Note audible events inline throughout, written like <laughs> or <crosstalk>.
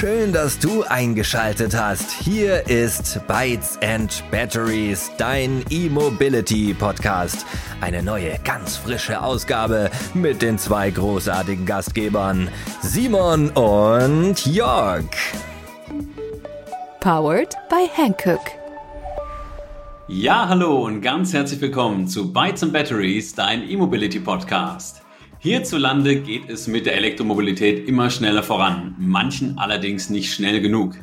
Schön, dass du eingeschaltet hast. Hier ist Bytes and Batteries, dein E-Mobility Podcast. Eine neue, ganz frische Ausgabe mit den zwei großartigen Gastgebern, Simon und Jörg. Powered by Hankook. Ja, hallo und ganz herzlich willkommen zu Bytes and Batteries, dein E-Mobility Podcast. Hierzulande geht es mit der Elektromobilität immer schneller voran, manchen allerdings nicht schnell genug.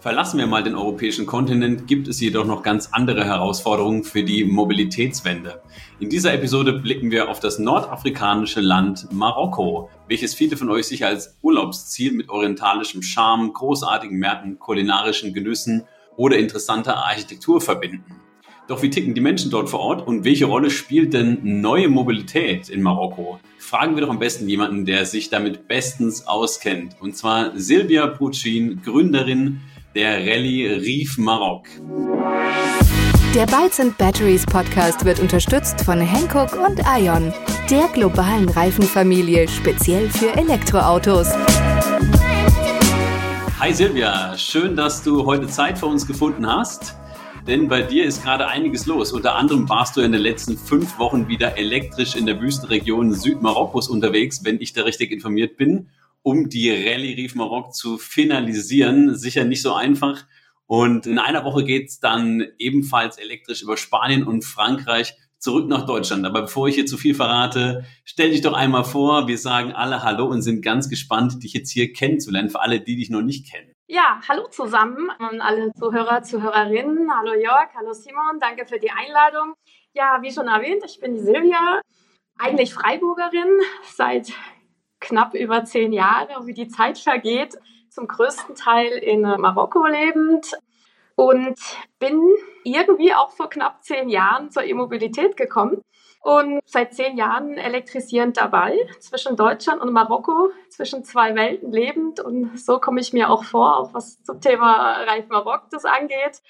Verlassen wir mal den europäischen Kontinent, gibt es jedoch noch ganz andere Herausforderungen für die Mobilitätswende. In dieser Episode blicken wir auf das nordafrikanische Land Marokko, welches viele von euch sicher als Urlaubsziel mit orientalischem Charme, großartigen Märkten, kulinarischen Genüssen oder interessanter Architektur verbinden. Doch wie ticken die Menschen dort vor Ort und welche Rolle spielt denn neue Mobilität in Marokko? Fragen wir doch am besten jemanden, der sich damit bestens auskennt. Und zwar Silvia Pucin, Gründerin der Rallye Rief Marok. Der Bytes and Batteries Podcast wird unterstützt von Hankook und Ion, der globalen Reifenfamilie speziell für Elektroautos. Hi Silvia, schön, dass du heute Zeit für uns gefunden hast denn bei dir ist gerade einiges los. Unter anderem warst du in den letzten fünf Wochen wieder elektrisch in der Wüstenregion Südmarokkos unterwegs, wenn ich da richtig informiert bin, um die Rallye Rief Marok zu finalisieren. Sicher nicht so einfach. Und in einer Woche geht's dann ebenfalls elektrisch über Spanien und Frankreich zurück nach Deutschland. Aber bevor ich hier zu viel verrate, stell dich doch einmal vor. Wir sagen alle Hallo und sind ganz gespannt, dich jetzt hier kennenzulernen, für alle, die dich noch nicht kennen. Ja, hallo zusammen und alle Zuhörer, Zuhörerinnen. Hallo Jörg, hallo Simon, danke für die Einladung. Ja, wie schon erwähnt, ich bin die Silvia, eigentlich Freiburgerin, seit knapp über zehn Jahren, wie die Zeit vergeht, zum größten Teil in Marokko lebend und bin irgendwie auch vor knapp zehn Jahren zur E-Mobilität gekommen und seit zehn Jahren elektrisierend dabei, zwischen Deutschland und Marokko, zwischen zwei Welten lebend. Und so komme ich mir auch vor, auch was zum Thema Reif Marok das angeht.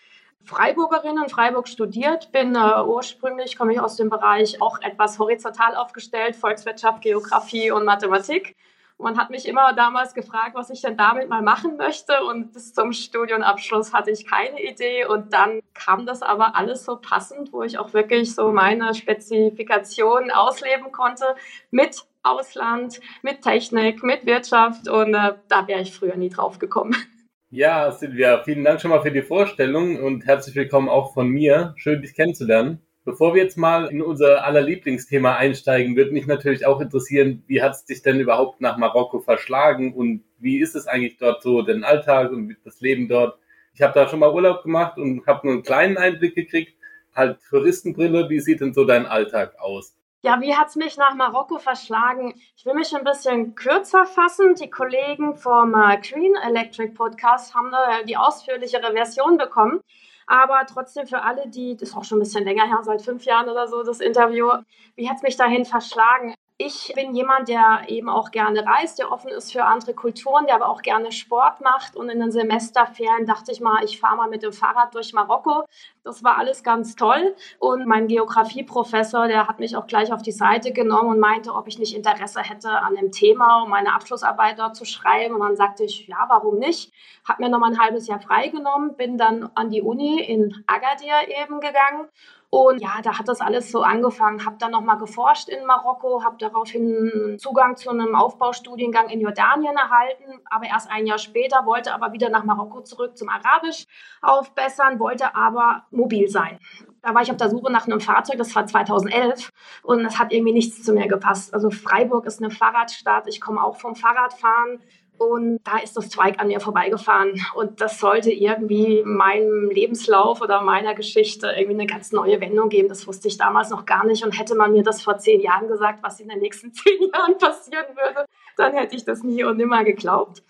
Freiburgerin in Freiburg studiert, bin äh, ursprünglich, komme ich aus dem Bereich auch etwas horizontal aufgestellt, Volkswirtschaft, Geografie und Mathematik man hat mich immer damals gefragt, was ich denn damit mal machen möchte. Und bis zum Studienabschluss hatte ich keine Idee. Und dann kam das aber alles so passend, wo ich auch wirklich so meine Spezifikationen ausleben konnte mit Ausland, mit Technik, mit Wirtschaft. Und äh, da wäre ich früher nie drauf gekommen. <laughs> Ja, Silvia, vielen Dank schon mal für die Vorstellung und herzlich willkommen auch von mir. Schön, dich kennenzulernen. Bevor wir jetzt mal in unser aller Lieblingsthema einsteigen, würde mich natürlich auch interessieren, wie hat es dich denn überhaupt nach Marokko verschlagen und wie ist es eigentlich dort so, den Alltag und das Leben dort? Ich habe da schon mal Urlaub gemacht und habe nur einen kleinen Einblick gekriegt. Halt Touristenbrille, wie sieht denn so dein Alltag aus? Ja, wie hat es mich nach Marokko verschlagen? Ich will mich ein bisschen kürzer fassen. Die Kollegen vom äh, Green Electric Podcast haben die ausführlichere Version bekommen. Aber trotzdem für alle, die, das ist auch schon ein bisschen länger her, seit fünf Jahren oder so, das Interview, wie hat es mich dahin verschlagen? Ich bin jemand, der eben auch gerne reist, der offen ist für andere Kulturen, der aber auch gerne Sport macht. Und in den Semesterferien dachte ich mal, ich fahre mal mit dem Fahrrad durch Marokko. Das war alles ganz toll. Und mein Geografieprofessor, der hat mich auch gleich auf die Seite genommen und meinte, ob ich nicht Interesse hätte an dem Thema, um meine Abschlussarbeit dort zu schreiben. Und dann sagte ich, ja, warum nicht? Hab mir noch mal ein halbes Jahr freigenommen, bin dann an die Uni in Agadir eben gegangen und ja, da hat das alles so angefangen. Habe dann nochmal geforscht in Marokko, habe daraufhin Zugang zu einem Aufbaustudiengang in Jordanien erhalten, aber erst ein Jahr später, wollte aber wieder nach Marokko zurück zum Arabisch aufbessern, wollte aber mobil sein. Da war ich auf der Suche nach einem Fahrzeug, das war 2011 und es hat irgendwie nichts zu mir gepasst. Also Freiburg ist eine Fahrradstadt, ich komme auch vom Fahrradfahren und da ist das Zweig an mir vorbeigefahren. Und das sollte irgendwie meinem Lebenslauf oder meiner Geschichte irgendwie eine ganz neue Wendung geben. Das wusste ich damals noch gar nicht. Und hätte man mir das vor zehn Jahren gesagt, was in den nächsten <laughs> zehn Jahren passieren würde, dann hätte ich das nie und nimmer geglaubt.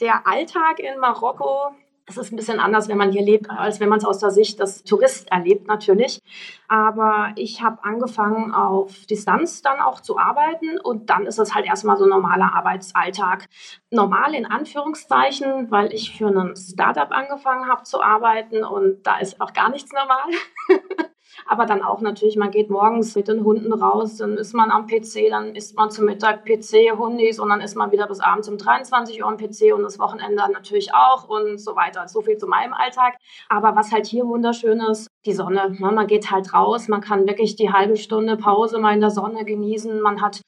Der Alltag in Marokko es ist ein bisschen anders, wenn man hier lebt, als wenn man es aus der Sicht des Tourist erlebt, natürlich. Aber ich habe angefangen, auf Distanz dann auch zu arbeiten und dann ist es halt erstmal so ein normaler Arbeitsalltag. Normal in Anführungszeichen, weil ich für ein Startup angefangen habe zu arbeiten und da ist auch gar nichts normal. <laughs> Aber dann auch natürlich, man geht morgens mit den Hunden raus, dann ist man am PC, dann isst man zum Mittag PC, Hundis und dann ist man wieder bis abends um 23 Uhr am PC und das Wochenende natürlich auch und so weiter. So viel zu meinem Alltag. Aber was halt hier wunderschön ist, die Sonne. Ne? Man geht halt raus, man kann wirklich die halbe Stunde Pause mal in der Sonne genießen. Man hat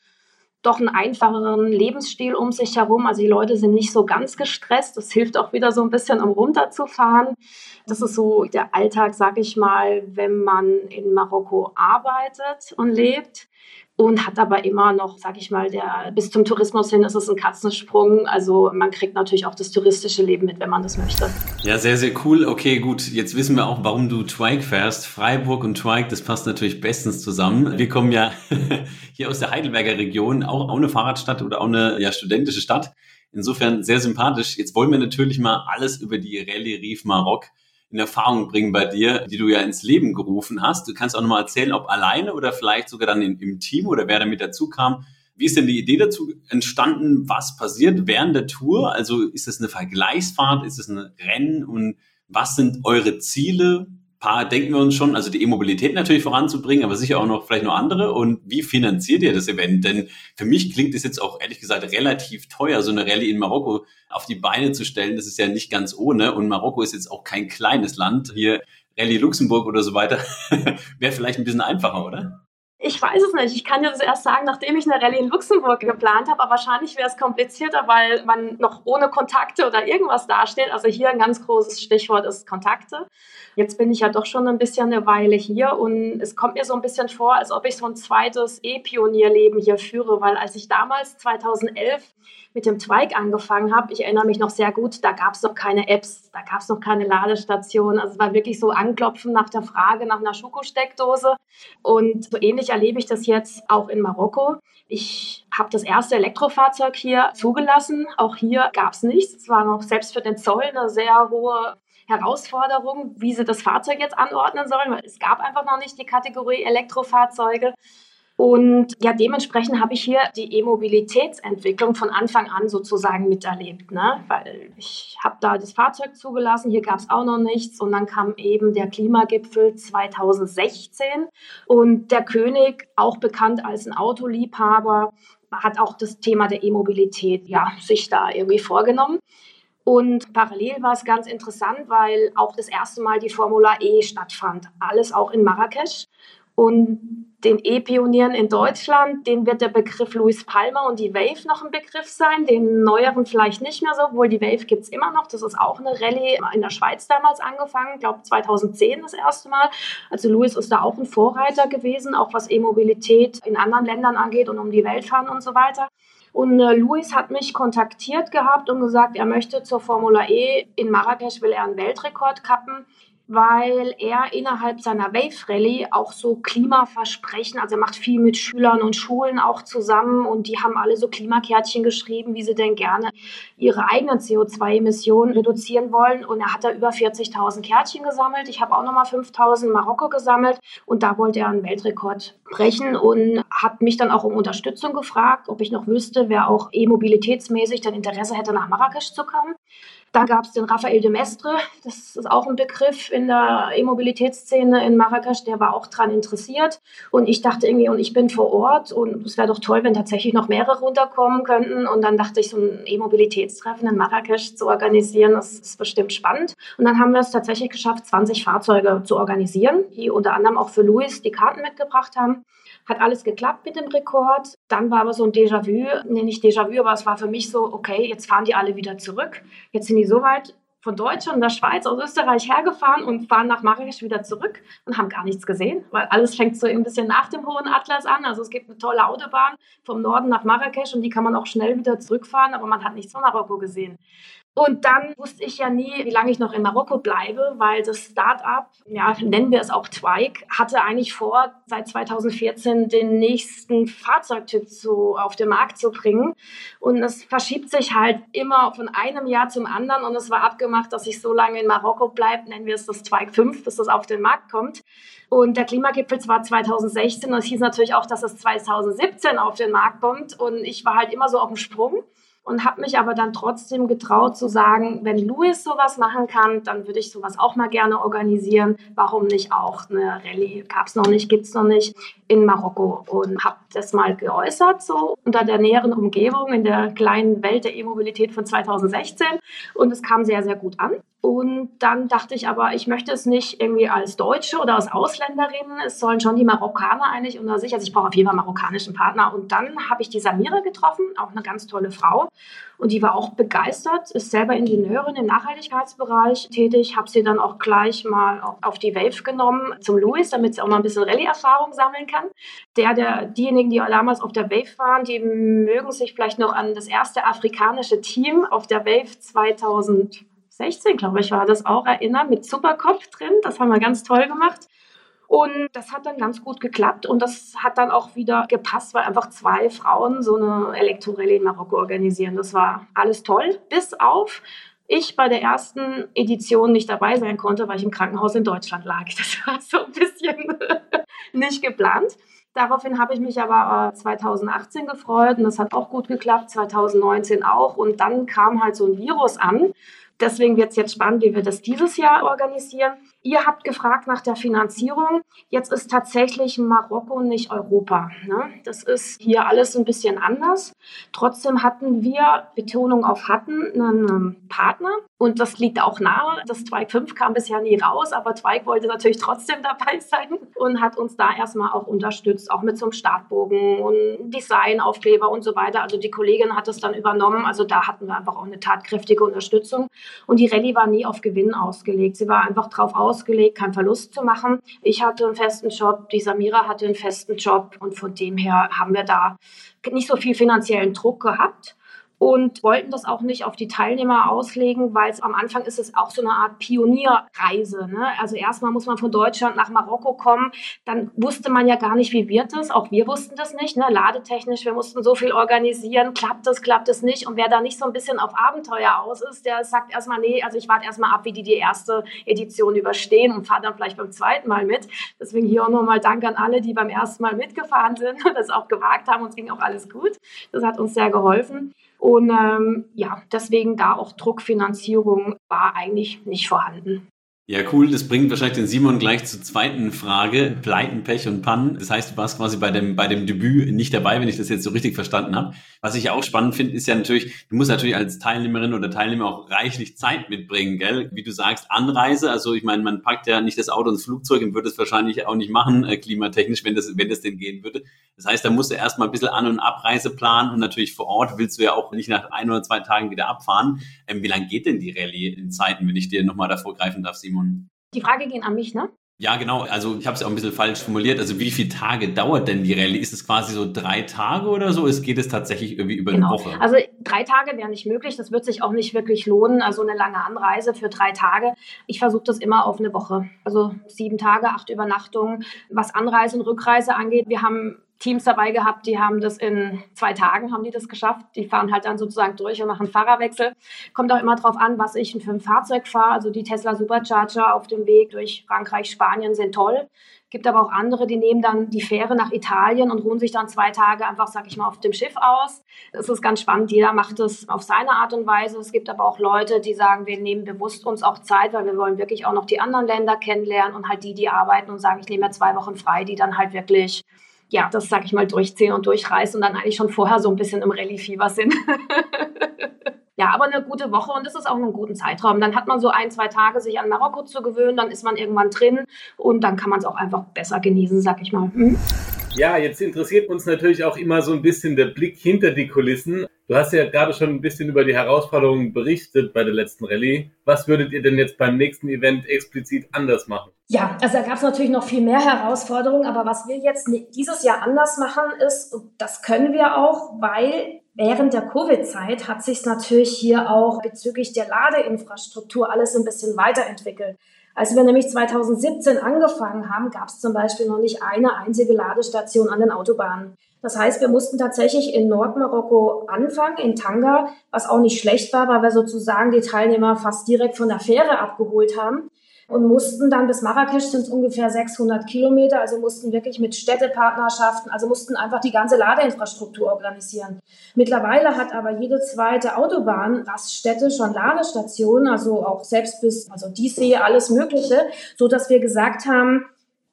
doch einen einfacheren Lebensstil um sich herum. Also die Leute sind nicht so ganz gestresst. Das hilft auch wieder so ein bisschen, um runterzufahren. Das ist so der Alltag, sag ich mal, wenn man in Marokko arbeitet und lebt und hat aber immer noch, sag ich mal, der, bis zum Tourismus hin ist es ein Katzensprung. Also man kriegt natürlich auch das touristische Leben mit, wenn man das möchte. Ja, sehr, sehr cool. Okay, gut. Jetzt wissen wir auch, warum du Twike fährst. Freiburg und Twike, das passt natürlich bestens zusammen. Wir kommen ja <laughs> hier aus der Heidelberger Region, auch, auch eine Fahrradstadt oder auch eine ja, studentische Stadt. Insofern sehr sympathisch. Jetzt wollen wir natürlich mal alles über die Rallye Rief Maroc in Erfahrung bringen bei dir, die du ja ins Leben gerufen hast. Du kannst auch nochmal erzählen, ob alleine oder vielleicht sogar dann in, im Team oder wer damit dazu kam. Wie ist denn die Idee dazu entstanden? Was passiert während der Tour? Also ist es eine Vergleichsfahrt? Ist es ein Rennen? Und was sind eure Ziele? Paar denken wir uns schon, also die E-Mobilität natürlich voranzubringen, aber sicher auch noch vielleicht noch andere. Und wie finanziert ihr das Event? Denn für mich klingt es jetzt auch ehrlich gesagt relativ teuer, so eine Rallye in Marokko auf die Beine zu stellen. Das ist ja nicht ganz ohne. Und Marokko ist jetzt auch kein kleines Land. Hier Rallye Luxemburg oder so weiter <laughs> wäre vielleicht ein bisschen einfacher, oder? Ich weiß es nicht. Ich kann dir das erst sagen, nachdem ich eine Rallye in Luxemburg geplant habe. Aber wahrscheinlich wäre es komplizierter, weil man noch ohne Kontakte oder irgendwas dasteht. Also hier ein ganz großes Stichwort ist Kontakte. Jetzt bin ich ja doch schon ein bisschen eine Weile hier und es kommt mir so ein bisschen vor, als ob ich so ein zweites E-Pionierleben hier führe, weil als ich damals 2011 mit dem Twike angefangen habe, ich erinnere mich noch sehr gut, da gab es noch keine Apps, da gab es noch keine Ladestation. Also es war wirklich so Anklopfen nach der Frage nach einer Schokosteckdose. Und so ähnlich erlebe ich das jetzt auch in Marokko. Ich habe das erste Elektrofahrzeug hier zugelassen. Auch hier gab es nichts. Es war noch selbst für den Zoll eine sehr hohe Herausforderung, wie sie das Fahrzeug jetzt anordnen sollen, weil es gab einfach noch nicht die Kategorie Elektrofahrzeuge. Und ja, dementsprechend habe ich hier die E-Mobilitätsentwicklung von Anfang an sozusagen miterlebt. Ne? Weil ich habe da das Fahrzeug zugelassen, hier gab es auch noch nichts. Und dann kam eben der Klimagipfel 2016. Und der König, auch bekannt als ein Autoliebhaber, hat auch das Thema der E-Mobilität ja, sich da irgendwie vorgenommen. Und parallel war es ganz interessant, weil auch das erste Mal die Formula E stattfand. Alles auch in Marrakesch. Und den E-Pionieren in Deutschland, den wird der Begriff Louis Palmer und die Wave noch ein Begriff sein, den neueren vielleicht nicht mehr so, obwohl die Wave gibt es immer noch. Das ist auch eine Rallye in der Schweiz damals angefangen, glaube 2010 das erste Mal. Also Louis ist da auch ein Vorreiter gewesen, auch was E-Mobilität in anderen Ländern angeht und um die Welt fahren und so weiter. Und äh, Luis hat mich kontaktiert gehabt und gesagt, er möchte zur Formula E in Marrakesch, will er einen Weltrekord kappen weil er innerhalb seiner Wave Rally auch so Klimaversprechen, also er macht viel mit Schülern und Schulen auch zusammen und die haben alle so Klimakärtchen geschrieben, wie sie denn gerne ihre eigenen CO2-Emissionen reduzieren wollen und er hat da über 40.000 Kärtchen gesammelt. Ich habe auch nochmal 5.000 Marokko gesammelt und da wollte er einen Weltrekord brechen und hat mich dann auch um Unterstützung gefragt, ob ich noch wüsste, wer auch e-mobilitätsmäßig dann Interesse hätte, nach Marrakesch zu kommen. Dann gab es den Raphael de Mestre, das ist auch ein Begriff in der E-Mobilitätsszene in Marrakesch, der war auch daran interessiert. Und ich dachte irgendwie, und ich bin vor Ort und es wäre doch toll, wenn tatsächlich noch mehrere runterkommen könnten. Und dann dachte ich, so ein E-Mobilitätstreffen in Marrakesch zu organisieren, das ist bestimmt spannend. Und dann haben wir es tatsächlich geschafft, 20 Fahrzeuge zu organisieren, die unter anderem auch für Louis die Karten mitgebracht haben. Hat alles geklappt mit dem Rekord. Dann war aber so ein Déjà-vu, nee, nicht Déjà-vu, aber es war für mich so, okay, jetzt fahren die alle wieder zurück. Jetzt sind die so weit von Deutschland, der Schweiz, aus Österreich hergefahren und fahren nach Marrakesch wieder zurück und haben gar nichts gesehen, weil alles fängt so ein bisschen nach dem Hohen Atlas an. Also es gibt eine tolle Autobahn vom Norden nach Marrakesch und die kann man auch schnell wieder zurückfahren, aber man hat nichts von Marokko gesehen. Und dann wusste ich ja nie, wie lange ich noch in Marokko bleibe, weil das Start-up, ja, nennen wir es auch Twike, hatte eigentlich vor, seit 2014 den nächsten Fahrzeugtyp zu, auf den Markt zu bringen. Und es verschiebt sich halt immer von einem Jahr zum anderen. Und es war abgemacht, dass ich so lange in Marokko bleibe, nennen wir es das Twike 5, bis das auf den Markt kommt. Und der Klimagipfel war 2016 und es hieß natürlich auch, dass es 2017 auf den Markt kommt. Und ich war halt immer so auf dem Sprung und habe mich aber dann trotzdem getraut zu sagen, wenn Louis sowas machen kann, dann würde ich sowas auch mal gerne organisieren. Warum nicht auch eine Rallye? Gab es noch nicht, gibt es noch nicht in Marokko und habe das mal geäußert, so unter der näheren Umgebung in der kleinen Welt der E-Mobilität von 2016 und es kam sehr, sehr gut an. Und dann dachte ich aber, ich möchte es nicht irgendwie als Deutsche oder als Ausländerin. Es sollen schon die Marokkaner eigentlich unter sich. Also ich brauche auf jeden Fall einen marokkanischen Partner. Und dann habe ich die Samira getroffen, auch eine ganz tolle Frau. Und die war auch begeistert, ist selber Ingenieurin im Nachhaltigkeitsbereich tätig. Habe sie dann auch gleich mal auf die Wave genommen zum Louis, damit sie auch mal ein bisschen Rallye-Erfahrung sammeln kann. Der, der, diejenigen, die damals auf der Wave waren, die mögen sich vielleicht noch an das erste afrikanische Team auf der Wave 2000 16, glaube ich, war das auch erinnern, mit Superkopf drin. Das haben wir ganz toll gemacht. Und das hat dann ganz gut geklappt und das hat dann auch wieder gepasst, weil einfach zwei Frauen so eine Elektrorallye in Marokko organisieren. Das war alles toll, bis auf ich bei der ersten Edition nicht dabei sein konnte, weil ich im Krankenhaus in Deutschland lag. Das war so ein bisschen <laughs> nicht geplant. Daraufhin habe ich mich aber 2018 äh, gefreut und das hat auch gut geklappt, 2019 auch. Und dann kam halt so ein Virus an Deswegen wird es jetzt spannend, wie wir das dieses Jahr organisieren. Ihr habt gefragt nach der Finanzierung. Jetzt ist tatsächlich Marokko nicht Europa. Ne? Das ist hier alles ein bisschen anders. Trotzdem hatten wir, Betonung auf hatten, einen Partner. Und das liegt auch nahe. Das Zweig 5 kam bisher nie raus, aber Zweig wollte natürlich trotzdem dabei <laughs> sein und hat uns da erstmal auch unterstützt, auch mit so einem Startbogen und Designaufkleber und so weiter. Also die Kollegin hat das dann übernommen. Also da hatten wir einfach auch eine tatkräftige Unterstützung. Und die Rallye war nie auf Gewinn ausgelegt. Sie war einfach darauf aus, ausgelegt, keinen Verlust zu machen. Ich hatte einen festen Job, die Samira hatte einen festen Job und von dem her haben wir da nicht so viel finanziellen Druck gehabt und wollten das auch nicht auf die Teilnehmer auslegen, weil es am Anfang ist es auch so eine Art Pionierreise. Ne? Also erstmal muss man von Deutschland nach Marokko kommen, dann wusste man ja gar nicht, wie wird es. Auch wir wussten das nicht, ne? ladetechnisch, wir mussten so viel organisieren, klappt das, klappt es nicht. Und wer da nicht so ein bisschen auf Abenteuer aus ist, der sagt erstmal, nee, also ich warte erstmal ab, wie die die erste Edition überstehen und fahre dann vielleicht beim zweiten Mal mit. Deswegen hier auch nochmal Dank an alle, die beim ersten Mal mitgefahren sind und das auch gewagt haben. Uns ging auch alles gut. Das hat uns sehr geholfen. Und ähm, ja, deswegen da auch Druckfinanzierung war eigentlich nicht vorhanden. Ja, cool. Das bringt wahrscheinlich den Simon gleich zur zweiten Frage. Pleiten, Pech und Pannen. Das heißt, du warst quasi bei dem, bei dem Debüt nicht dabei, wenn ich das jetzt so richtig verstanden habe. Was ich auch spannend finde, ist ja natürlich, du musst natürlich als Teilnehmerin oder Teilnehmer auch reichlich Zeit mitbringen, gell? Wie du sagst, Anreise. Also ich meine, man packt ja nicht das Auto ins Flugzeug und würde es wahrscheinlich auch nicht machen, äh, klimatechnisch, wenn das, wenn das denn gehen würde. Das heißt, da musst du erstmal ein bisschen An- und Abreise planen und natürlich vor Ort willst du ja auch nicht nach ein oder zwei Tagen wieder abfahren. Ähm, wie lange geht denn die Rallye in Zeiten, wenn ich dir nochmal davor greifen darf, Simon? Simon? Die Frage ging an mich, ne? Ja, genau. Also ich habe es auch ein bisschen falsch formuliert. Also wie viele Tage dauert denn die Rallye? Ist es quasi so drei Tage oder so? Es geht es tatsächlich irgendwie über genau. eine Woche? Also drei Tage wäre nicht möglich. Das wird sich auch nicht wirklich lohnen. Also eine lange Anreise für drei Tage. Ich versuche das immer auf eine Woche. Also sieben Tage, acht Übernachtungen. Was Anreise und Rückreise angeht, wir haben Teams dabei gehabt, die haben das in zwei Tagen haben die das geschafft. Die fahren halt dann sozusagen durch und machen Fahrerwechsel. Kommt auch immer darauf an, was ich für ein Fahrzeug fahre. Also die Tesla Supercharger auf dem Weg durch Frankreich, Spanien sind toll. Gibt aber auch andere, die nehmen dann die Fähre nach Italien und ruhen sich dann zwei Tage einfach, sag ich mal, auf dem Schiff aus. Das ist ganz spannend. Jeder macht es auf seine Art und Weise. Es gibt aber auch Leute, die sagen, wir nehmen bewusst uns auch Zeit, weil wir wollen wirklich auch noch die anderen Länder kennenlernen und halt die, die arbeiten und sagen, ich nehme mir zwei Wochen frei, die dann halt wirklich ja, das sag ich mal, durchziehen und durchreißen und dann eigentlich schon vorher so ein bisschen im Rallye-Fieber sind. <laughs> ja, aber eine gute Woche und das ist auch einen guten Zeitraum. Dann hat man so ein, zwei Tage, sich an Marokko zu gewöhnen, dann ist man irgendwann drin und dann kann man es auch einfach besser genießen, sag ich mal. Hm? Ja, jetzt interessiert uns natürlich auch immer so ein bisschen der Blick hinter die Kulissen. Du hast ja gerade schon ein bisschen über die Herausforderungen berichtet bei der letzten Rallye. Was würdet ihr denn jetzt beim nächsten Event explizit anders machen? Ja, also da gab es natürlich noch viel mehr Herausforderungen, aber was wir jetzt dieses Jahr anders machen ist, und das können wir auch, weil während der Covid-Zeit hat sich natürlich hier auch bezüglich der Ladeinfrastruktur alles ein bisschen weiterentwickelt. Als wir nämlich 2017 angefangen haben, gab es zum Beispiel noch nicht eine einzige Ladestation an den Autobahnen. Das heißt, wir mussten tatsächlich in Nordmarokko anfangen, in Tanga, was auch nicht schlecht war, weil wir sozusagen die Teilnehmer fast direkt von der Fähre abgeholt haben. Und mussten dann bis Marrakesch sind es ungefähr 600 Kilometer, also mussten wirklich mit Städtepartnerschaften, also mussten einfach die ganze Ladeinfrastruktur organisieren. Mittlerweile hat aber jede zweite Autobahn Raststätte schon Ladestationen, also auch selbst bis, also DC, alles Mögliche, so dass wir gesagt haben,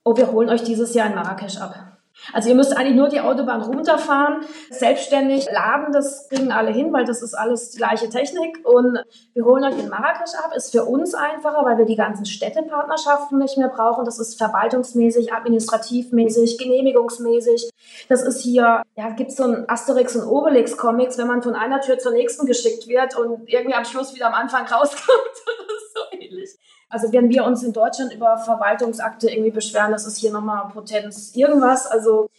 oh, wir holen euch dieses Jahr in Marrakesch ab. Also ihr müsst eigentlich nur die Autobahn runterfahren, selbstständig laden, das kriegen alle hin, weil das ist alles die gleiche Technik. Und wir holen euch in Marrakesch ab, ist für uns einfacher, weil wir die ganzen Städtepartnerschaften nicht mehr brauchen. Das ist verwaltungsmäßig, administrativmäßig, genehmigungsmäßig. Das ist hier, ja, gibt so ein Asterix und Obelix Comics, wenn man von einer Tür zur nächsten geschickt wird und irgendwie am Schluss wieder am Anfang rauskommt. <laughs> ist so ähnlich. Also wenn wir uns in Deutschland über Verwaltungsakte irgendwie beschweren, das ist hier nochmal Potenz irgendwas. Also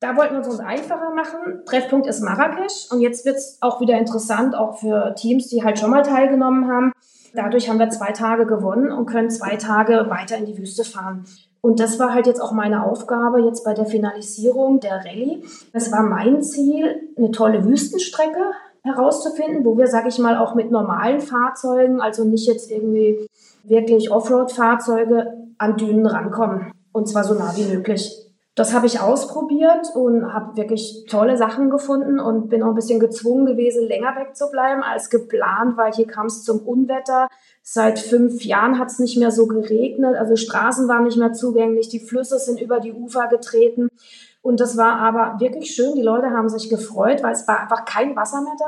da wollten wir es uns einfacher machen. Treffpunkt ist Marrakesch und jetzt wird es auch wieder interessant, auch für Teams, die halt schon mal teilgenommen haben. Dadurch haben wir zwei Tage gewonnen und können zwei Tage weiter in die Wüste fahren. Und das war halt jetzt auch meine Aufgabe jetzt bei der Finalisierung der Rallye. Es war mein Ziel, eine tolle Wüstenstrecke herauszufinden, wo wir, sage ich mal, auch mit normalen Fahrzeugen, also nicht jetzt irgendwie wirklich Offroad-Fahrzeuge an Dünen rankommen. Und zwar so nah wie möglich. Das habe ich ausprobiert und habe wirklich tolle Sachen gefunden und bin auch ein bisschen gezwungen gewesen, länger wegzubleiben als geplant, weil hier kam es zum Unwetter. Seit fünf Jahren hat es nicht mehr so geregnet, also Straßen waren nicht mehr zugänglich, die Flüsse sind über die Ufer getreten. Und das war aber wirklich schön. Die Leute haben sich gefreut, weil es war einfach kein Wasser mehr da.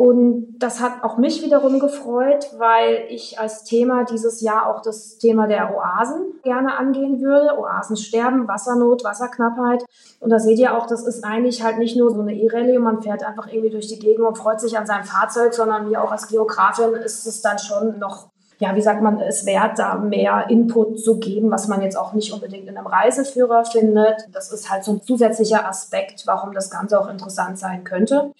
Und das hat auch mich wiederum gefreut, weil ich als Thema dieses Jahr auch das Thema der Oasen gerne angehen würde. Oasen sterben, Wassernot, Wasserknappheit. Und da seht ihr auch, das ist eigentlich halt nicht nur so eine E-Rallye, man fährt einfach irgendwie durch die Gegend und freut sich an seinem Fahrzeug, sondern mir auch als Geografin ist es dann schon noch ja, wie sagt man, es wert, da mehr Input zu geben, was man jetzt auch nicht unbedingt in einem Reiseführer findet. Das ist halt so ein zusätzlicher Aspekt, warum das Ganze auch interessant sein könnte.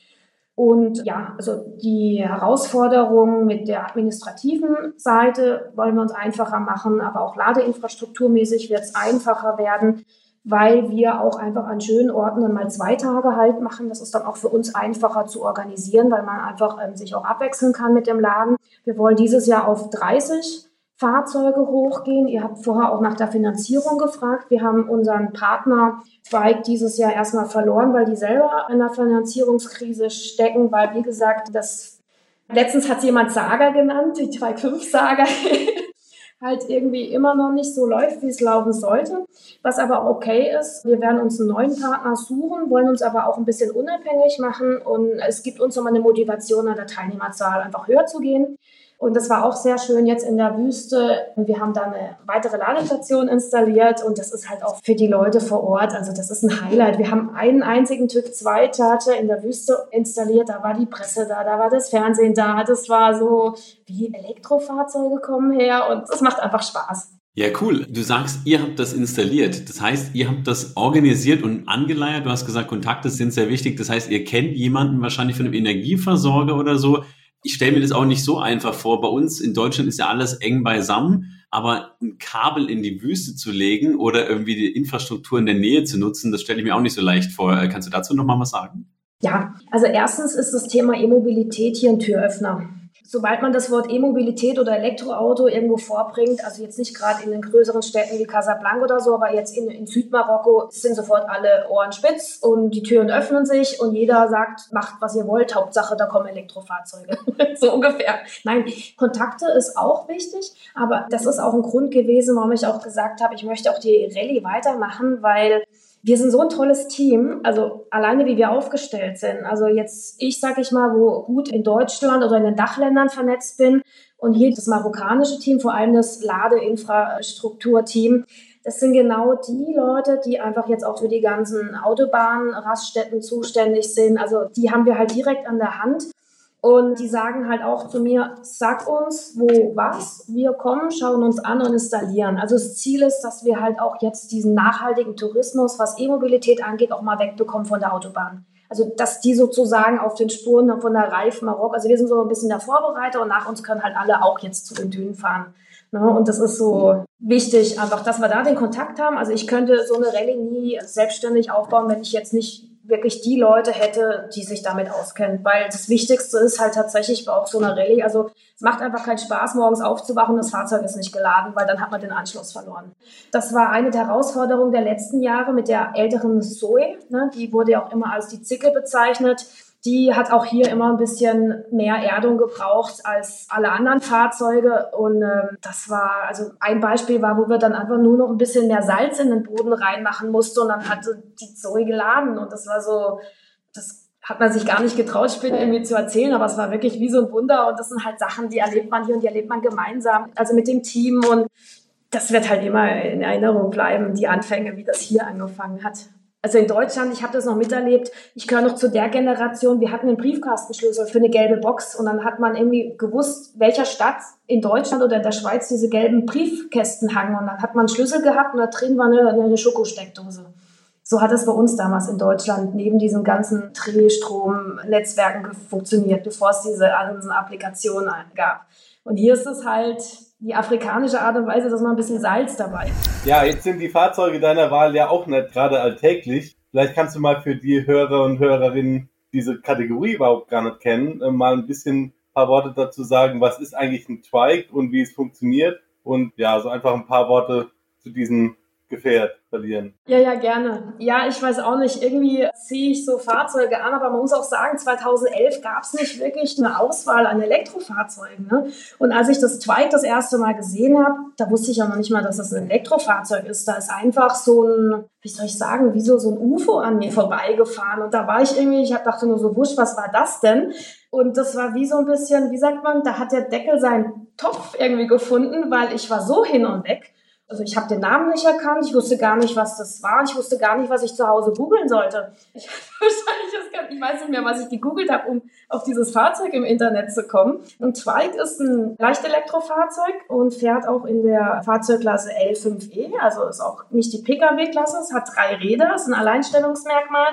Und ja, also die Herausforderungen mit der administrativen Seite wollen wir uns einfacher machen, aber auch ladeinfrastrukturmäßig wird es einfacher werden, weil wir auch einfach an schönen Orten dann mal zwei Tage halt machen. Das ist dann auch für uns einfacher zu organisieren, weil man einfach ähm, sich auch abwechseln kann mit dem Laden. Wir wollen dieses Jahr auf 30 Fahrzeuge hochgehen. Ihr habt vorher auch nach der Finanzierung gefragt. Wir haben unseren Partner Bike dieses Jahr erstmal verloren, weil die selber in einer Finanzierungskrise stecken, weil, wie gesagt, das letztens hat jemand Saga genannt, die Trike 5 Saga. halt irgendwie immer noch nicht so läuft, wie es laufen sollte. Was aber okay ist, wir werden uns einen neuen Partner suchen, wollen uns aber auch ein bisschen unabhängig machen und es gibt uns nochmal eine Motivation an der Teilnehmerzahl einfach höher zu gehen. Und das war auch sehr schön jetzt in der Wüste. Wir haben da eine weitere Ladestation installiert und das ist halt auch für die Leute vor Ort. Also das ist ein Highlight. Wir haben einen einzigen Typ 2 Charger in der Wüste installiert. Da war die Presse da, da war das Fernsehen da. Das war so, wie Elektrofahrzeuge kommen her und es macht einfach Spaß. Ja, cool. Du sagst, ihr habt das installiert. Das heißt, ihr habt das organisiert und angeleiert. Du hast gesagt, Kontakte sind sehr wichtig. Das heißt, ihr kennt jemanden wahrscheinlich von einem Energieversorger oder so, ich stelle mir das auch nicht so einfach vor. Bei uns in Deutschland ist ja alles eng beisammen, aber ein Kabel in die Wüste zu legen oder irgendwie die Infrastruktur in der Nähe zu nutzen, das stelle ich mir auch nicht so leicht vor. Äh, kannst du dazu noch mal was sagen? Ja, also erstens ist das Thema E-Mobilität hier ein Türöffner sobald man das Wort E-Mobilität oder Elektroauto irgendwo vorbringt, also jetzt nicht gerade in den größeren Städten wie Casablanca oder so, aber jetzt in, in Südmarokko sind sofort alle Ohren spitz und die Türen öffnen sich und jeder sagt, macht was ihr wollt, Hauptsache da kommen Elektrofahrzeuge. <laughs> so ungefähr. Nein, Kontakte ist auch wichtig, aber das ist auch ein Grund gewesen, warum ich auch gesagt habe, ich möchte auch die Rallye weitermachen, weil wir sind so ein tolles Team, also alleine wie wir aufgestellt sind. Also jetzt ich, sag ich mal, wo gut in Deutschland oder in den Dachländern vernetzt bin und hier das marokkanische Team, vor allem das Ladeinfrastrukturteam, das sind genau die Leute, die einfach jetzt auch für die ganzen Autobahnraststätten zuständig sind. Also die haben wir halt direkt an der Hand. Und die sagen halt auch zu mir, sag uns, wo was, wir kommen, schauen uns an und installieren. Also das Ziel ist, dass wir halt auch jetzt diesen nachhaltigen Tourismus, was E-Mobilität angeht, auch mal wegbekommen von der Autobahn. Also dass die sozusagen auf den Spuren von der Reif Marokko, also wir sind so ein bisschen der Vorbereiter und nach uns können halt alle auch jetzt zu den Dünen fahren. Ne? Und das ist so wichtig, einfach, dass wir da den Kontakt haben. Also ich könnte so eine Rallye nie selbstständig aufbauen, wenn ich jetzt nicht wirklich die Leute hätte, die sich damit auskennen. Weil das Wichtigste ist halt tatsächlich auch so eine Rallye. Also es macht einfach keinen Spaß, morgens aufzuwachen, das Fahrzeug ist nicht geladen, weil dann hat man den Anschluss verloren. Das war eine der Herausforderungen der letzten Jahre mit der älteren Zoe. Ne? Die wurde ja auch immer als die Zicke bezeichnet die hat auch hier immer ein bisschen mehr Erdung gebraucht als alle anderen Fahrzeuge. Und ähm, das war, also ein Beispiel war, wo wir dann einfach nur noch ein bisschen mehr Salz in den Boden reinmachen mussten und dann hat die Zoe geladen. Und das war so, das hat man sich gar nicht getraut, später irgendwie zu erzählen, aber es war wirklich wie so ein Wunder. Und das sind halt Sachen, die erlebt man hier und die erlebt man gemeinsam, also mit dem Team. Und das wird halt immer in Erinnerung bleiben, die Anfänge, wie das hier angefangen hat also in Deutschland, ich habe das noch miterlebt, ich gehöre noch zu der Generation, wir hatten einen Briefkastenschlüssel für eine gelbe Box und dann hat man irgendwie gewusst, welcher Stadt in Deutschland oder in der Schweiz diese gelben Briefkästen hangen und dann hat man einen Schlüssel gehabt und da drin war eine, eine Schokosteckdose. So hat es bei uns damals in Deutschland neben diesen ganzen Drehstrom-Netzwerken funktioniert, bevor es diese ganzen Applikationen gab. Und hier ist es halt die afrikanische Art und Weise, dass man ein bisschen Salz dabei. Ja, jetzt sind die Fahrzeuge deiner Wahl ja auch nicht gerade alltäglich. Vielleicht kannst du mal für die Hörer und Hörerinnen diese Kategorie überhaupt gar nicht kennen, äh, mal ein bisschen ein paar Worte dazu sagen, was ist eigentlich ein Twike und wie es funktioniert und ja, so einfach ein paar Worte zu diesen Gefährt verlieren. Ja, ja, gerne. Ja, ich weiß auch nicht, irgendwie ziehe ich so Fahrzeuge an, aber man muss auch sagen, 2011 gab es nicht wirklich eine Auswahl an Elektrofahrzeugen. Ne? Und als ich das Twike das erste Mal gesehen habe, da wusste ich ja noch nicht mal, dass das ein Elektrofahrzeug ist. Da ist einfach so ein, wie soll ich sagen, wie so, so ein UFO an mir vorbeigefahren. Und da war ich irgendwie, ich dachte nur so, wusch, was war das denn? Und das war wie so ein bisschen, wie sagt man, da hat der Deckel seinen Topf irgendwie gefunden, weil ich war so hin und weg also ich habe den Namen nicht erkannt, ich wusste gar nicht, was das war, ich wusste gar nicht, was ich zu Hause googeln sollte. Ich, <laughs> ich weiß nicht mehr, was ich gegoogelt habe, um auf dieses Fahrzeug im Internet zu kommen. Und Twike ist ein Leichtelektrofahrzeug und fährt auch in der Fahrzeugklasse L5E, also ist auch nicht die Pkw-Klasse, es hat drei Räder, ist ein Alleinstellungsmerkmal.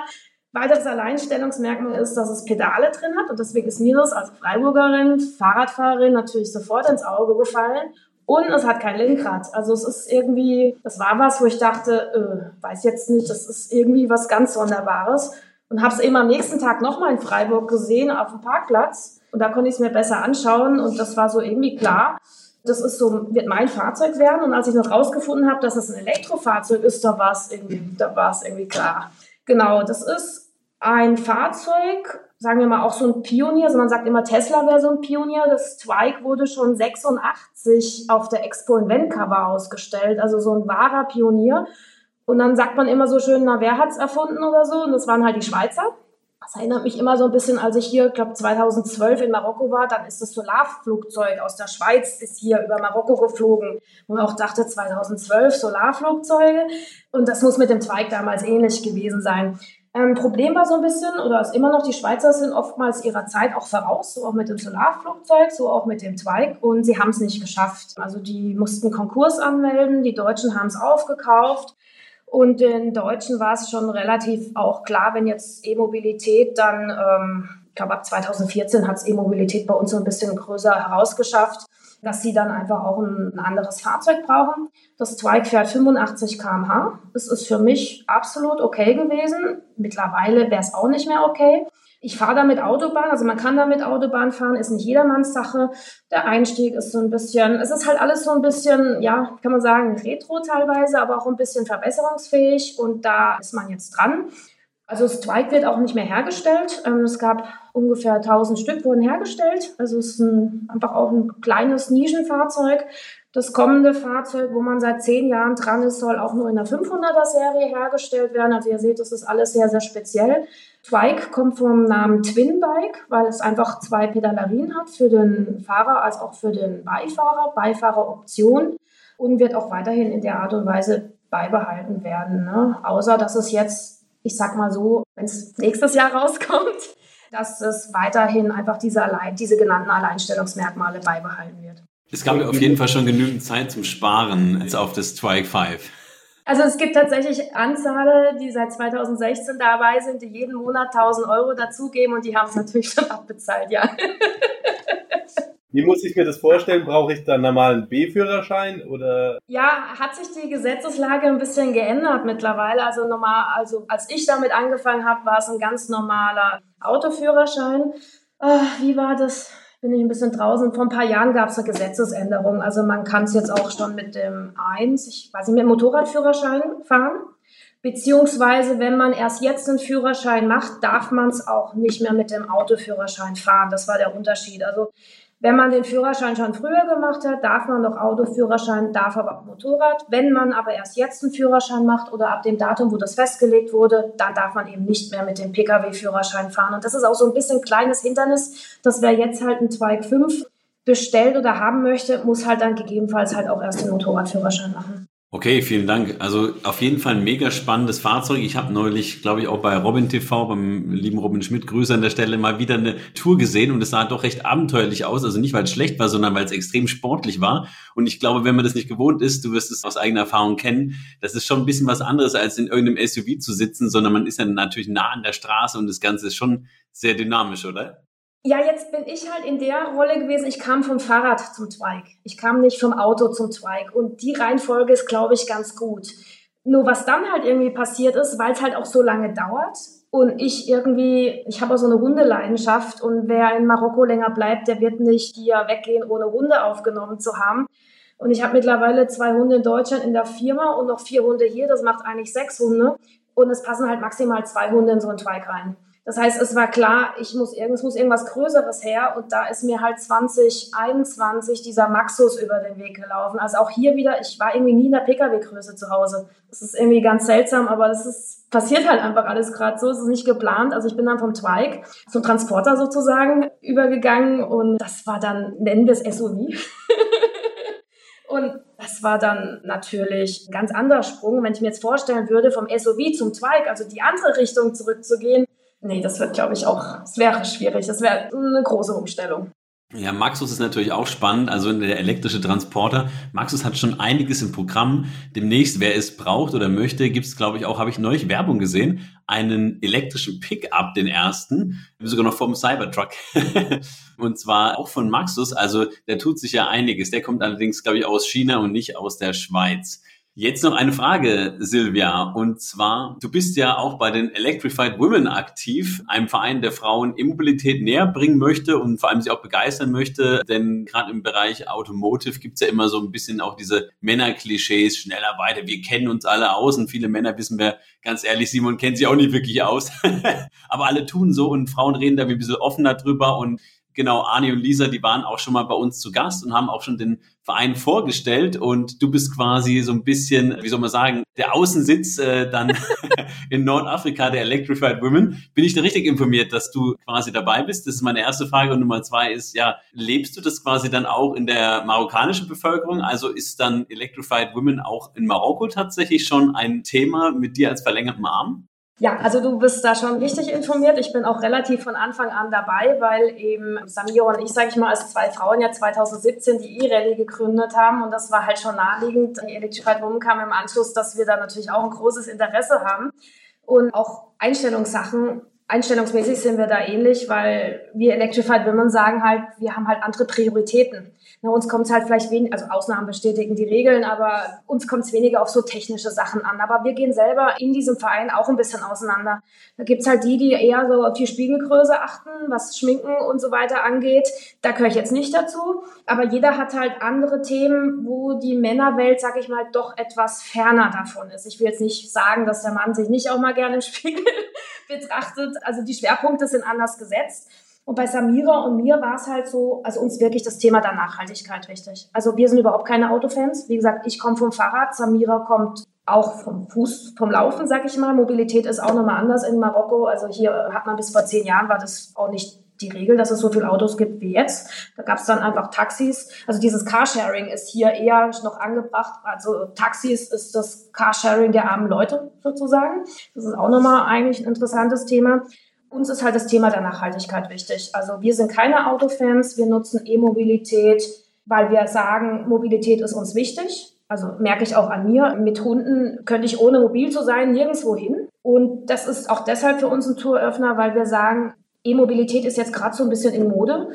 Weiteres Alleinstellungsmerkmal ist, dass es Pedale drin hat und deswegen ist mir das als Freiburgerin, Fahrradfahrerin natürlich sofort ins Auge gefallen. Und es hat kein Lenkrad. Also es ist irgendwie, das war was, wo ich dachte, äh, weiß jetzt nicht, das ist irgendwie was ganz Sonderbares. Und habe es eben am nächsten Tag nochmal in Freiburg gesehen auf dem Parkplatz. Und da konnte ich es mir besser anschauen und das war so irgendwie klar. Das ist so, wird mein Fahrzeug werden. Und als ich noch rausgefunden habe, dass es ein Elektrofahrzeug ist, da war es irgendwie, da war es irgendwie klar. Genau, das ist ein Fahrzeug, sagen wir mal, auch so ein Pionier. Also man sagt immer, Tesla wäre so ein Pionier. Das Twike wurde schon 86 auf der Expo in Vancouver ausgestellt. Also so ein wahrer Pionier. Und dann sagt man immer so schön, na, wer hat's erfunden oder so? Und das waren halt die Schweizer. Das erinnert mich immer so ein bisschen, als ich hier, glaube 2012 in Marokko war, dann ist das Solarflugzeug aus der Schweiz ist hier über Marokko geflogen. Und man auch dachte, 2012 Solarflugzeuge. Und das muss mit dem Zweig damals ähnlich gewesen sein. Ähm, Problem war so ein bisschen, oder ist immer noch, die Schweizer sind oftmals ihrer Zeit auch voraus, so auch mit dem Solarflugzeug, so auch mit dem Zweig, und sie haben es nicht geschafft. Also die mussten Konkurs anmelden, die Deutschen haben es aufgekauft. Und den Deutschen war es schon relativ auch klar, wenn jetzt E-Mobilität dann, ähm, ich glaube ab 2014 hat es E-Mobilität bei uns so ein bisschen größer herausgeschafft, dass sie dann einfach auch ein, anderes Fahrzeug brauchen. Das Twike fährt 85 km/h. Das ist für mich absolut okay gewesen. Mittlerweile wäre es auch nicht mehr okay. Ich fahre damit Autobahn, also man kann damit Autobahn fahren, ist nicht jedermanns Sache. Der Einstieg ist so ein bisschen, es ist halt alles so ein bisschen, ja, kann man sagen, retro teilweise, aber auch ein bisschen verbesserungsfähig und da ist man jetzt dran. Also Strike wird auch nicht mehr hergestellt. Ähm, es gab ungefähr 1000 Stück wurden hergestellt. Also es ist ein, einfach auch ein kleines Nischenfahrzeug. Das kommende Fahrzeug, wo man seit zehn Jahren dran ist, soll auch nur in der 500er Serie hergestellt werden. Also ihr seht, das ist alles sehr, sehr speziell. Twike kommt vom Namen Twin Bike, weil es einfach zwei Pedalerien hat für den Fahrer als auch für den Beifahrer, Beifahreroption und wird auch weiterhin in der Art und Weise beibehalten werden. Ne? Außer dass es jetzt ich sag mal so, wenn es nächstes Jahr rauskommt, <laughs> dass es weiterhin einfach diese, allein, diese genannten Alleinstellungsmerkmale beibehalten wird. Es gab auf jeden Fall schon genügend Zeit zum Sparen jetzt auf das Twike 5. Also es gibt tatsächlich Anzahle, die seit 2016 dabei sind, die jeden Monat 1000 Euro dazugeben und die haben es natürlich schon <laughs> abbezahlt, ja. <laughs> Wie muss ich mir das vorstellen? Brauche ich da einen normalen B-Führerschein oder? Ja, hat sich die Gesetzeslage ein bisschen geändert mittlerweile. Also normal, also als ich damit angefangen habe, war es ein ganz normaler Autoführerschein. Oh, wie war das? Bin ich ein bisschen draußen. Vor ein paar Jahren gab es eine Gesetzesänderung. Also man kann es jetzt auch schon mit dem 1, ich weiß nicht, mit dem Motorradführerschein fahren. Beziehungsweise, wenn man erst jetzt einen Führerschein macht, darf man es auch nicht mehr mit dem Autoführerschein fahren. Das war der Unterschied. Also wenn man den Führerschein schon früher gemacht hat, darf man noch Autoführerschein, darf aber auch Motorrad. Wenn man aber erst jetzt einen Führerschein macht oder ab dem Datum, wo das festgelegt wurde, dann darf man eben nicht mehr mit dem Pkw-Führerschein fahren. Und das ist auch so ein bisschen ein kleines Hindernis, dass wer jetzt halt einen Zweig 5 bestellt oder haben möchte, muss halt dann gegebenenfalls halt auch erst den Motorradführerschein machen. Okay, vielen Dank. Also auf jeden Fall ein mega spannendes Fahrzeug. Ich habe neulich, glaube ich, auch bei Robin TV, beim lieben Robin Schmidt, Grüße an der Stelle, mal wieder eine Tour gesehen und es sah doch recht abenteuerlich aus. Also nicht, weil es schlecht war, sondern weil es extrem sportlich war. Und ich glaube, wenn man das nicht gewohnt ist, du wirst es aus eigener Erfahrung kennen, das ist schon ein bisschen was anderes, als in irgendeinem SUV zu sitzen, sondern man ist ja natürlich nah an der Straße und das Ganze ist schon sehr dynamisch, oder? Ja, jetzt bin ich halt in der Rolle gewesen, ich kam vom Fahrrad zum Zweig. Ich kam nicht vom Auto zum Zweig. Und die Reihenfolge ist, glaube ich, ganz gut. Nur was dann halt irgendwie passiert ist, weil es halt auch so lange dauert und ich irgendwie, ich habe auch so eine Hundeleidenschaft und wer in Marokko länger bleibt, der wird nicht hier weggehen, ohne Hunde aufgenommen zu haben. Und ich habe mittlerweile zwei Hunde in Deutschland in der Firma und noch vier Hunde hier, das macht eigentlich sechs Hunde. Und es passen halt maximal zwei Hunde in so einen Zweig rein. Das heißt, es war klar, ich muss, es muss irgendwas Größeres her und da ist mir halt 2021 dieser Maxus über den Weg gelaufen. Also auch hier wieder, ich war irgendwie nie in der Pkw-Größe zu Hause. Das ist irgendwie ganz seltsam, aber das ist, passiert halt einfach alles gerade so. Es ist nicht geplant. Also ich bin dann vom Twike zum Transporter sozusagen übergegangen und das war dann, nennen wir es SUV. <laughs> Und das war dann natürlich ein ganz anderer Sprung. Wenn ich mir jetzt vorstellen würde, vom SUV zum Twike, also die andere Richtung zurückzugehen, nee, das wird, glaube ich, auch, es wäre schwierig. Das wäre eine große Umstellung. Ja, Maxus ist natürlich auch spannend, also der elektrische Transporter. Maxus hat schon einiges im Programm. Demnächst, wer es braucht oder möchte, gibt es, glaube ich, auch, habe ich neulich Werbung gesehen, einen elektrischen Pickup, den ersten, sogar noch vom Cybertruck. <laughs> und zwar auch von Maxus. Also der tut sich ja einiges. Der kommt allerdings, glaube ich, aus China und nicht aus der Schweiz. Jetzt noch eine Frage, Silvia. Und zwar, du bist ja auch bei den Electrified Women aktiv, einem Verein, der Frauen Immobilität näher bringen möchte und vor allem sie auch begeistern möchte. Denn gerade im Bereich Automotive gibt's ja immer so ein bisschen auch diese Männerklischees, schneller weiter. Wir kennen uns alle aus und viele Männer wissen wir, ganz ehrlich, Simon kennt sich auch nicht wirklich aus. <laughs> Aber alle tun so und Frauen reden da wie ein bisschen offener drüber und genau, Arni und Lisa, die waren auch schon mal bei uns zu Gast und haben auch schon den Verein vorgestellt und du bist quasi so ein bisschen, wie soll man sagen, der Außensitz äh, dann <laughs> in Nordafrika der Electrified Women. Bin ich da richtig informiert, dass du quasi dabei bist? Das ist meine erste Frage und Nummer zwei ist, ja, lebst du das quasi dann auch in der marokkanischen Bevölkerung? Also ist dann Electrified Women auch in Marokko tatsächlich schon ein Thema mit dir als verlängertem Arm? Ja, also du bist da schon richtig informiert. Ich bin auch relativ von Anfang an dabei, weil eben Samir und ich, sage ich mal, als zwei Frauen ja 2017 die E-Rallye gegründet haben und das war halt schon naheliegend. Die Electrified Woman kam im Anschluss, dass wir da natürlich auch ein großes Interesse haben und auch Einstellungssachen einstellungsmäßig sind wir da ähnlich, weil wir Electrified Women sagen halt, wir haben halt andere Prioritäten. Na, uns kommt es halt vielleicht weniger, also Ausnahmen bestätigen die Regeln, aber uns kommt es weniger auf so technische Sachen an. Aber wir gehen selber in diesem Verein auch ein bisschen auseinander. Da gibt's halt die, die eher so auf die Spiegelgröße achten, was Schminken und so weiter angeht. Da gehöre ich jetzt nicht dazu. Aber jeder hat halt andere Themen, wo die Männerwelt, sag ich mal, doch etwas ferner davon ist. Ich will jetzt nicht sagen, dass der Mann sich nicht auch mal gerne im Spiegel <laughs> betrachtet. Also die Schwerpunkte sind anders gesetzt. Und bei Samira und mir war es halt so, also uns wirklich das Thema der Nachhaltigkeit wichtig. Also wir sind überhaupt keine Autofans. Wie gesagt, ich komme vom Fahrrad, Samira kommt auch vom Fuß, vom Laufen, sag ich mal. Mobilität ist auch nochmal anders in Marokko. Also hier hat man bis vor zehn Jahren war das auch nicht die Regel, dass es so viele Autos gibt wie jetzt. Da gab es dann einfach Taxis. Also dieses Carsharing ist hier eher noch angebracht. Also Taxis ist das Carsharing der armen Leute sozusagen. Das ist auch nochmal eigentlich ein interessantes Thema. Uns ist halt das Thema der Nachhaltigkeit wichtig. Also wir sind keine Autofans, wir nutzen E-Mobilität, weil wir sagen, Mobilität ist uns wichtig. Also merke ich auch an mir. Mit Hunden könnte ich ohne mobil zu sein nirgendwo hin. Und das ist auch deshalb für uns ein Touröffner, weil wir sagen, E-Mobilität ist jetzt gerade so ein bisschen in Mode.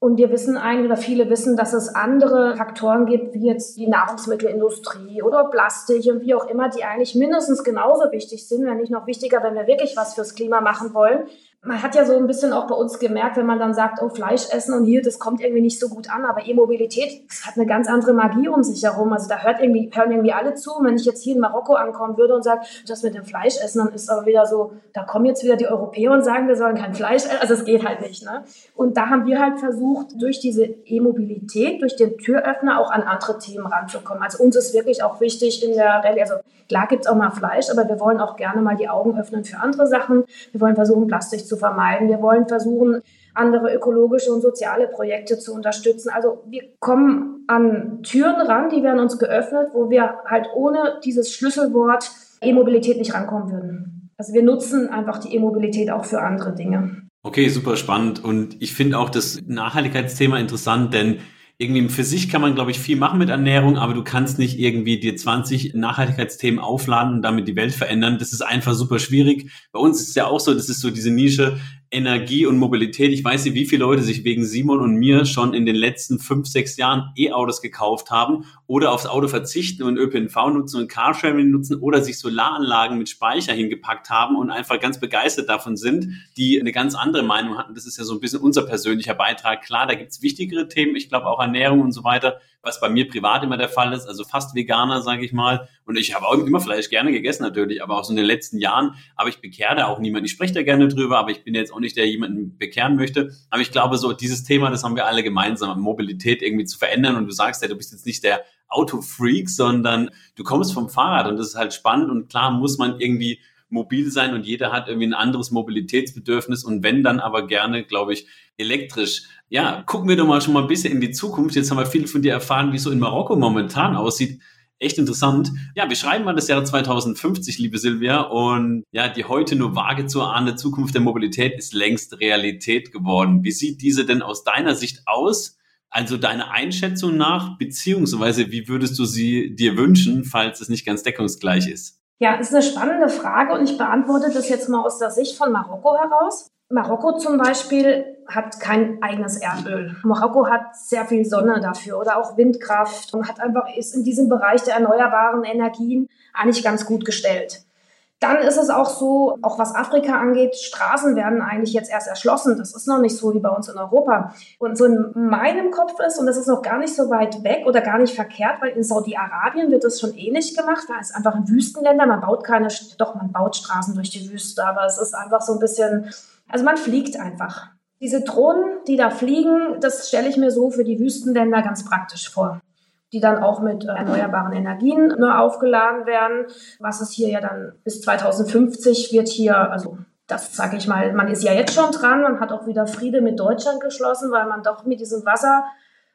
Und wir wissen eigentlich, oder viele wissen, dass es andere Faktoren gibt, wie jetzt die Nahrungsmittelindustrie oder Plastik und wie auch immer, die eigentlich mindestens genauso wichtig sind, wenn nicht noch wichtiger, wenn wir wirklich was fürs Klima machen wollen man hat ja so ein bisschen auch bei uns gemerkt, wenn man dann sagt, oh, Fleisch essen und hier, das kommt irgendwie nicht so gut an, aber E-Mobilität hat eine ganz andere Magie um sich herum. Also da hört irgendwie, hören irgendwie alle zu. Und wenn ich jetzt hier in Marokko ankommen würde und sage, das mit dem Fleisch essen, dann ist aber wieder so, da kommen jetzt wieder die Europäer und sagen, wir sollen kein Fleisch essen. Also es geht halt nicht. Ne? Und da haben wir halt versucht, durch diese E-Mobilität, durch den Türöffner auch an andere Themen ranzukommen. Also uns ist wirklich auch wichtig in der Rallye, also klar gibt es auch mal Fleisch, aber wir wollen auch gerne mal die Augen öffnen für andere Sachen. Wir wollen versuchen, Plastik zu vermeiden. Wir wollen versuchen, andere ökologische und soziale Projekte zu unterstützen. Also wir kommen an Türen ran, die werden uns geöffnet, wo wir halt ohne dieses Schlüsselwort E-Mobilität nicht rankommen würden. Also wir nutzen einfach die E-Mobilität auch für andere Dinge. Okay, super spannend. Und ich finde auch das Nachhaltigkeitsthema interessant, denn irgendwie für sich kann man, glaube ich, viel machen mit Ernährung, aber du kannst nicht irgendwie dir 20 Nachhaltigkeitsthemen aufladen und damit die Welt verändern. Das ist einfach super schwierig. Bei uns ist es ja auch so, das ist so diese Nische, Energie und Mobilität. Ich weiß nicht, wie viele Leute sich wegen Simon und mir schon in den letzten fünf, sechs Jahren E-Autos gekauft haben oder aufs Auto verzichten und ÖPNV nutzen und Carsharing nutzen oder sich Solaranlagen mit Speicher hingepackt haben und einfach ganz begeistert davon sind, die eine ganz andere Meinung hatten. Das ist ja so ein bisschen unser persönlicher Beitrag. Klar, da gibt's wichtigere Themen. Ich glaube auch Ernährung und so weiter was bei mir privat immer der Fall ist, also fast Veganer, sage ich mal. Und ich habe auch immer Fleisch gerne gegessen natürlich, aber auch so in den letzten Jahren habe ich bekehre da auch niemanden. Ich spreche da gerne drüber, aber ich bin jetzt auch nicht der, der jemanden bekehren möchte. Aber ich glaube, so dieses Thema, das haben wir alle gemeinsam, Mobilität irgendwie zu verändern. Und du sagst ja, du bist jetzt nicht der Autofreak, sondern du kommst vom Fahrrad und das ist halt spannend und klar muss man irgendwie mobil sein und jeder hat irgendwie ein anderes Mobilitätsbedürfnis und wenn dann aber gerne, glaube ich, elektrisch. Ja, gucken wir doch mal schon mal ein bisschen in die Zukunft. Jetzt haben wir viel von dir erfahren, wie es so in Marokko momentan aussieht. Echt interessant. Ja, wir schreiben mal das Jahr 2050, liebe Silvia. Und ja, die heute nur vage zu ahnende Zukunft der Mobilität ist längst Realität geworden. Wie sieht diese denn aus deiner Sicht aus? Also deine Einschätzung nach, beziehungsweise wie würdest du sie dir wünschen, falls es nicht ganz deckungsgleich ist? Ja, ist eine spannende Frage und ich beantworte das jetzt mal aus der Sicht von Marokko heraus. Marokko zum Beispiel hat kein eigenes Erdöl. Marokko hat sehr viel Sonne dafür oder auch Windkraft und hat einfach, ist in diesem Bereich der erneuerbaren Energien eigentlich ganz gut gestellt. Dann ist es auch so, auch was Afrika angeht, Straßen werden eigentlich jetzt erst erschlossen. Das ist noch nicht so wie bei uns in Europa. Und so in meinem Kopf ist, und das ist noch gar nicht so weit weg oder gar nicht verkehrt, weil in Saudi-Arabien wird das schon ähnlich gemacht. Da ist einfach ein Wüstenländer. Man baut keine, doch, man baut Straßen durch die Wüste, aber es ist einfach so ein bisschen, also man fliegt einfach. Diese Drohnen, die da fliegen, das stelle ich mir so für die Wüstenländer ganz praktisch vor die dann auch mit erneuerbaren Energien ne, aufgeladen werden. Was es hier ja dann bis 2050 wird hier, also das sage ich mal, man ist ja jetzt schon dran, man hat auch wieder Friede mit Deutschland geschlossen, weil man doch mit diesem Wasser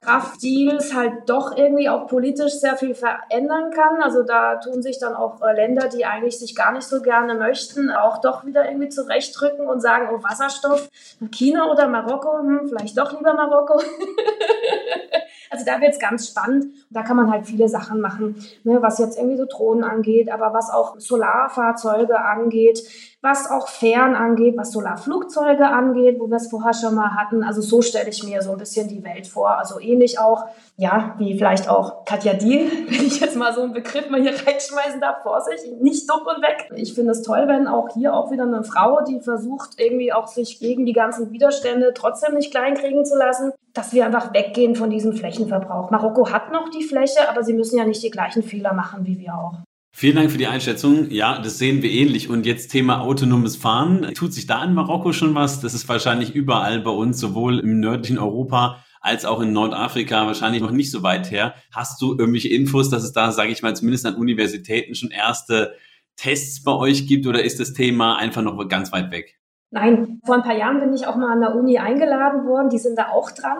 Kraftdeals halt doch irgendwie auch politisch sehr viel verändern kann. Also da tun sich dann auch äh, Länder, die eigentlich sich gar nicht so gerne möchten, auch doch wieder irgendwie zurechtdrücken und sagen, oh Wasserstoff, China oder Marokko, hm, vielleicht doch lieber Marokko. <laughs> also da wird es ganz spannend. Da kann man halt viele Sachen machen, ne, was jetzt irgendwie so Drohnen angeht, aber was auch Solarfahrzeuge angeht was auch Fähren angeht, was Solarflugzeuge angeht, wo wir es vorher schon mal hatten. Also so stelle ich mir so ein bisschen die Welt vor. Also ähnlich auch, ja, wie vielleicht auch Katja Diel, <laughs> wenn ich jetzt mal so einen Begriff mal hier reinschmeißen darf, Vorsicht, nicht dumm und weg. Ich finde es toll, wenn auch hier auch wieder eine Frau, die versucht irgendwie auch sich gegen die ganzen Widerstände trotzdem nicht kleinkriegen zu lassen, dass wir einfach weggehen von diesem Flächenverbrauch. Marokko hat noch die Fläche, aber sie müssen ja nicht die gleichen Fehler machen wie wir auch. Vielen Dank für die Einschätzung. Ja, das sehen wir ähnlich. Und jetzt Thema autonomes Fahren. Tut sich da in Marokko schon was? Das ist wahrscheinlich überall bei uns, sowohl im nördlichen Europa als auch in Nordafrika wahrscheinlich noch nicht so weit her. Hast du irgendwelche Infos, dass es da, sage ich mal, zumindest an Universitäten schon erste Tests bei euch gibt oder ist das Thema einfach noch ganz weit weg? Nein, vor ein paar Jahren bin ich auch mal an der Uni eingeladen worden. Die sind da auch dran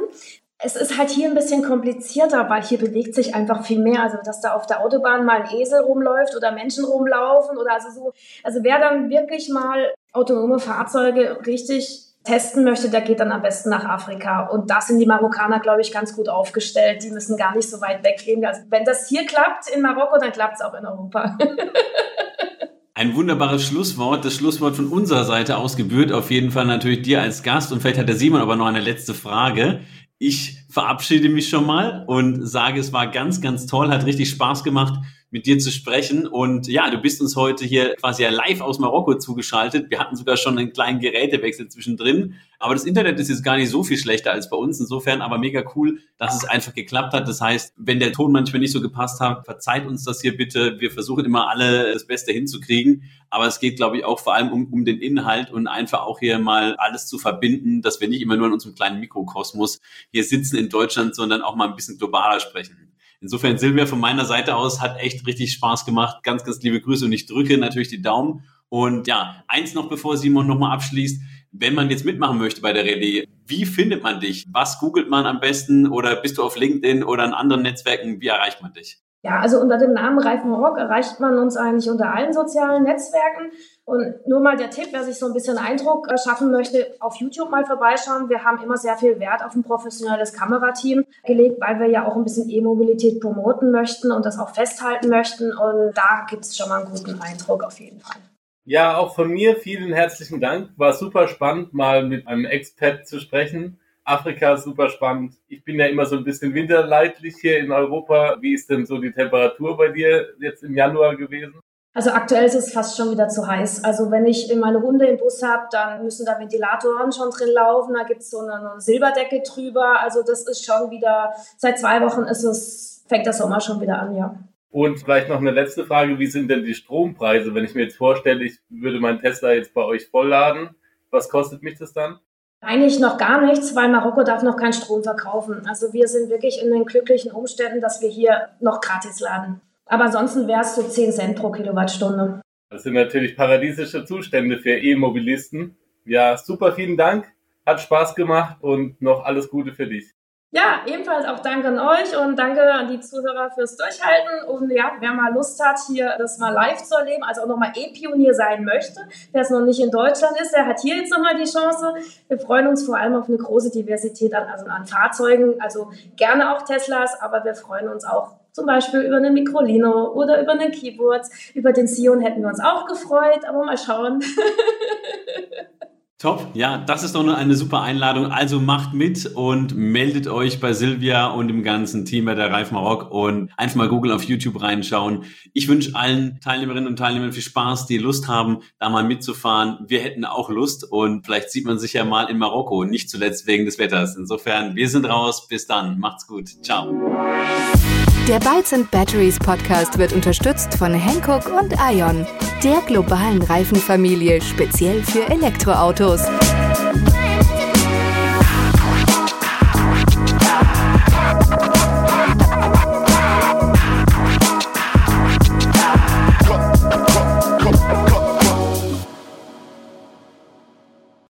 es ist halt hier ein bisschen komplizierter, weil hier bewegt sich einfach viel mehr. Also, dass da auf der Autobahn mal ein Esel rumläuft oder Menschen rumlaufen oder also so. Also, wer dann wirklich mal autonome Fahrzeuge richtig testen möchte, der geht dann am besten nach Afrika. Und da sind die Marokkaner, glaube ich, ganz gut aufgestellt. Die müssen gar nicht so weit weggehen. Also, wenn das hier klappt in Marokko, dann klappt es auch in Europa. <laughs> Ein wunderbares Schlusswort. Das Schlusswort von unserer Seite aus gebührt auf jeden Fall natürlich dir als Gast. Und vielleicht hat der Simon aber noch eine letzte Frage. Ich verabschiede mich schon mal und sage, es war ganz, ganz toll, hat richtig Spaß gemacht mit dir zu sprechen. Und ja, du bist uns heute hier quasi live aus Marokko zugeschaltet. Wir hatten sogar schon einen kleinen Gerätewechsel zwischendrin. Aber das Internet ist jetzt gar nicht so viel schlechter als bei uns. Insofern aber mega cool, dass es einfach geklappt hat. Das heißt, wenn der Ton manchmal nicht so gepasst hat, verzeiht uns das hier bitte. Wir versuchen immer alle das Beste hinzukriegen. Aber es geht, glaube ich, auch vor allem um, um den Inhalt und einfach auch hier mal alles zu verbinden, dass wir nicht immer nur in unserem kleinen Mikrokosmos hier sitzen in Deutschland, sondern auch mal ein bisschen globaler sprechen. Insofern, Silvia, von meiner Seite aus hat echt richtig Spaß gemacht. Ganz, ganz liebe Grüße und ich drücke natürlich die Daumen. Und ja, eins noch, bevor Simon nochmal abschließt. Wenn man jetzt mitmachen möchte bei der Rallye, wie findet man dich? Was googelt man am besten? Oder bist du auf LinkedIn oder in anderen Netzwerken? Wie erreicht man dich? Ja, also unter dem Namen Reifen Rock erreicht man uns eigentlich unter allen sozialen Netzwerken. Und nur mal der Tipp, wer sich so ein bisschen Eindruck äh, schaffen möchte, auf YouTube mal vorbeischauen. Wir haben immer sehr viel Wert auf ein professionelles Kamerateam gelegt, weil wir ja auch ein bisschen E-Mobilität promoten möchten und das auch festhalten möchten. Und da gibt es schon mal einen guten Eindruck auf jeden Fall. Ja, auch von mir vielen herzlichen Dank. War super spannend, mal mit einem Expat zu sprechen. Afrika ist super spannend. Ich bin ja immer so ein bisschen winterleidlich hier in Europa. Wie ist denn so die Temperatur bei dir jetzt im Januar gewesen? Also aktuell ist es fast schon wieder zu heiß. Also wenn ich meine Hunde im Bus habe, dann müssen da Ventilatoren schon drin laufen. Da gibt es so eine, eine Silberdecke drüber. Also das ist schon wieder, seit zwei Wochen ist es, fängt der Sommer schon wieder an, ja. Und vielleicht noch eine letzte Frage, wie sind denn die Strompreise? Wenn ich mir jetzt vorstelle, ich würde meinen Tesla jetzt bei euch vollladen, was kostet mich das dann? Eigentlich noch gar nichts, weil Marokko darf noch keinen Strom verkaufen. Also wir sind wirklich in den glücklichen Umständen, dass wir hier noch gratis laden. Aber ansonsten wäre es so 10 Cent pro Kilowattstunde. Das sind natürlich paradiesische Zustände für E-Mobilisten. Ja, super, vielen Dank. Hat Spaß gemacht und noch alles Gute für dich. Ja, ebenfalls auch danke an euch und danke an die Zuhörer fürs Durchhalten. Und ja, wer mal Lust hat, hier das mal live zu erleben, also auch nochmal E-Pionier sein möchte, der es noch nicht in Deutschland ist, der hat hier jetzt nochmal die Chance. Wir freuen uns vor allem auf eine große Diversität an, also an Fahrzeugen, also gerne auch Teslas, aber wir freuen uns auch zum Beispiel über eine Microlino oder über einen Keyboard. Über den Sion hätten wir uns auch gefreut, aber mal schauen. <laughs> Top, ja, das ist doch eine super Einladung. Also macht mit und meldet euch bei Silvia und dem ganzen Team bei der Reif Maroc und einfach mal Google auf YouTube reinschauen. Ich wünsche allen Teilnehmerinnen und Teilnehmern viel Spaß, die Lust haben, da mal mitzufahren. Wir hätten auch Lust und vielleicht sieht man sich ja mal in Marokko, nicht zuletzt wegen des Wetters. Insofern, wir sind raus. Bis dann. Macht's gut. Ciao. Der Bytes and Batteries Podcast wird unterstützt von Hankook und Ion, der globalen Reifenfamilie speziell für Elektroautos.